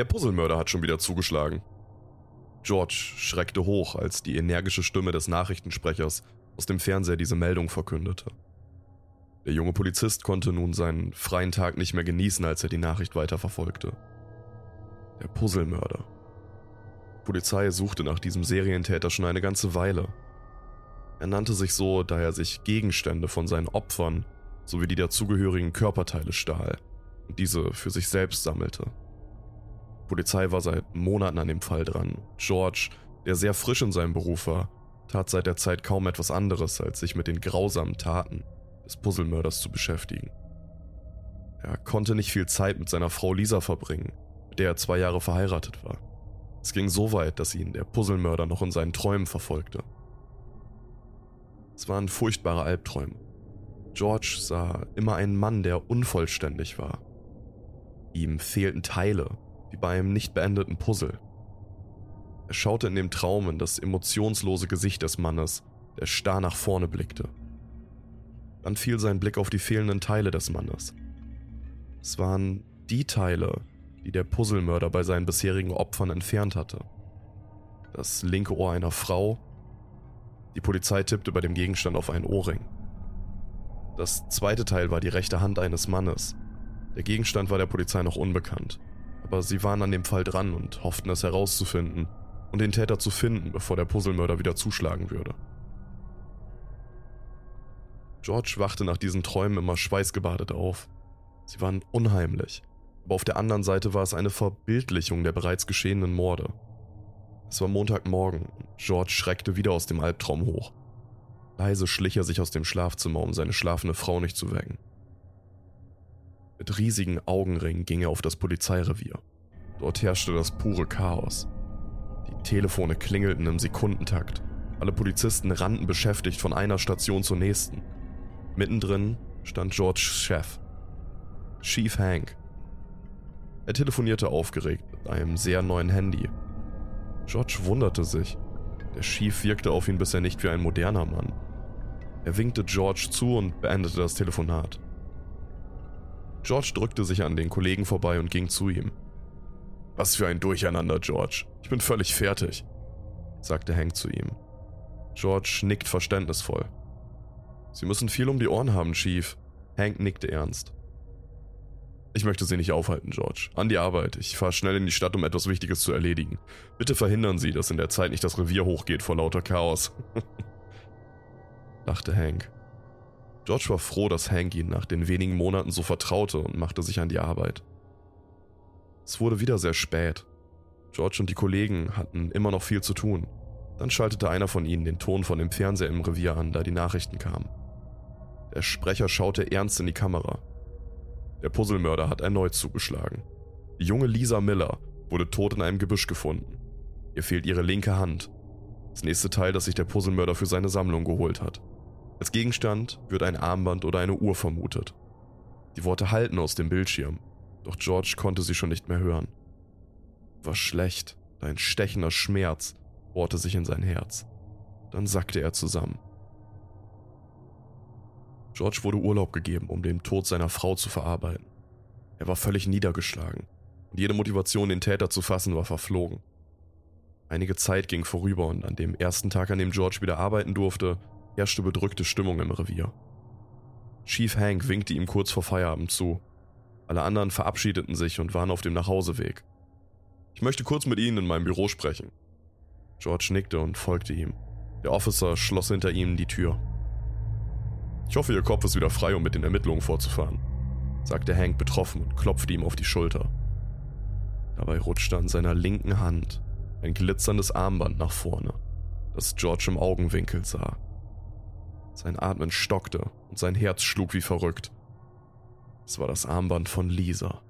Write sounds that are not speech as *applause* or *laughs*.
Der Puzzlemörder hat schon wieder zugeschlagen. George schreckte hoch, als die energische Stimme des Nachrichtensprechers aus dem Fernseher diese Meldung verkündete. Der junge Polizist konnte nun seinen freien Tag nicht mehr genießen, als er die Nachricht weiterverfolgte. Der Puzzlemörder. Die Polizei suchte nach diesem Serientäter schon eine ganze Weile. Er nannte sich so, da er sich Gegenstände von seinen Opfern sowie die dazugehörigen Körperteile stahl und diese für sich selbst sammelte. Die Polizei war seit Monaten an dem Fall dran. George, der sehr frisch in seinem Beruf war, tat seit der Zeit kaum etwas anderes, als sich mit den grausamen Taten des Puzzlemörders zu beschäftigen. Er konnte nicht viel Zeit mit seiner Frau Lisa verbringen, mit der er zwei Jahre verheiratet war. Es ging so weit, dass ihn der Puzzlemörder noch in seinen Träumen verfolgte. Es waren furchtbare Albträume. George sah immer einen Mann, der unvollständig war. Ihm fehlten Teile, wie bei einem nicht beendeten Puzzle. Er schaute in dem Traum in das emotionslose Gesicht des Mannes, der starr nach vorne blickte. Dann fiel sein Blick auf die fehlenden Teile des Mannes. Es waren die Teile, die der Puzzlemörder bei seinen bisherigen Opfern entfernt hatte. Das linke Ohr einer Frau. Die Polizei tippte bei dem Gegenstand auf einen Ohrring. Das zweite Teil war die rechte Hand eines Mannes. Der Gegenstand war der Polizei noch unbekannt, aber sie waren an dem Fall dran und hofften es herauszufinden und den Täter zu finden, bevor der Puzzlemörder wieder zuschlagen würde. George wachte nach diesen Träumen immer schweißgebadet auf. Sie waren unheimlich, aber auf der anderen Seite war es eine Verbildlichung der bereits geschehenen Morde. Es war Montagmorgen und George schreckte wieder aus dem Albtraum hoch. Leise schlich er sich aus dem Schlafzimmer, um seine schlafende Frau nicht zu wecken. Mit riesigen Augenringen ging er auf das Polizeirevier. Dort herrschte das pure Chaos. Die Telefone klingelten im Sekundentakt. Alle Polizisten rannten beschäftigt von einer Station zur nächsten. Mittendrin stand Georges Chef, Chief Hank. Er telefonierte aufgeregt mit einem sehr neuen Handy. George wunderte sich. Der Chief wirkte auf ihn bisher nicht wie ein moderner Mann. Er winkte George zu und beendete das Telefonat. George drückte sich an den Kollegen vorbei und ging zu ihm. Was für ein Durcheinander, George. Ich bin völlig fertig, sagte Hank zu ihm. George nickt verständnisvoll. Sie müssen viel um die Ohren haben, Chief. Hank nickte ernst. Ich möchte Sie nicht aufhalten, George. An die Arbeit. Ich fahre schnell in die Stadt, um etwas Wichtiges zu erledigen. Bitte verhindern Sie, dass in der Zeit nicht das Revier hochgeht vor lauter Chaos. *laughs* lachte Hank. George war froh, dass Hank ihn nach den wenigen Monaten so vertraute und machte sich an die Arbeit. Es wurde wieder sehr spät. George und die Kollegen hatten immer noch viel zu tun. Dann schaltete einer von ihnen den Ton von dem Fernseher im Revier an, da die Nachrichten kamen. Der Sprecher schaute ernst in die Kamera. Der Puzzlemörder hat erneut zugeschlagen. Die junge Lisa Miller wurde tot in einem Gebüsch gefunden. Ihr fehlt ihre linke Hand. Das nächste Teil, das sich der Puzzlemörder für seine Sammlung geholt hat. Als Gegenstand wird ein Armband oder eine Uhr vermutet. Die Worte halten aus dem Bildschirm, doch George konnte sie schon nicht mehr hören. War schlecht, ein stechender Schmerz bohrte sich in sein Herz. Dann sackte er zusammen. George wurde Urlaub gegeben, um den Tod seiner Frau zu verarbeiten. Er war völlig niedergeschlagen und jede Motivation, den Täter zu fassen, war verflogen. Einige Zeit ging vorüber und an dem ersten Tag, an dem George wieder arbeiten durfte, herrschte bedrückte Stimmung im Revier. Chief Hank winkte ihm kurz vor Feierabend zu. Alle anderen verabschiedeten sich und waren auf dem Nachhauseweg. Ich möchte kurz mit Ihnen in meinem Büro sprechen. George nickte und folgte ihm. Der Officer schloss hinter ihm die Tür. Ich hoffe, Ihr Kopf ist wieder frei, um mit den Ermittlungen fortzufahren, sagte Hank betroffen und klopfte ihm auf die Schulter. Dabei rutschte an seiner linken Hand ein glitzerndes Armband nach vorne, das George im Augenwinkel sah. Sein Atmen stockte und sein Herz schlug wie verrückt. Es war das Armband von Lisa.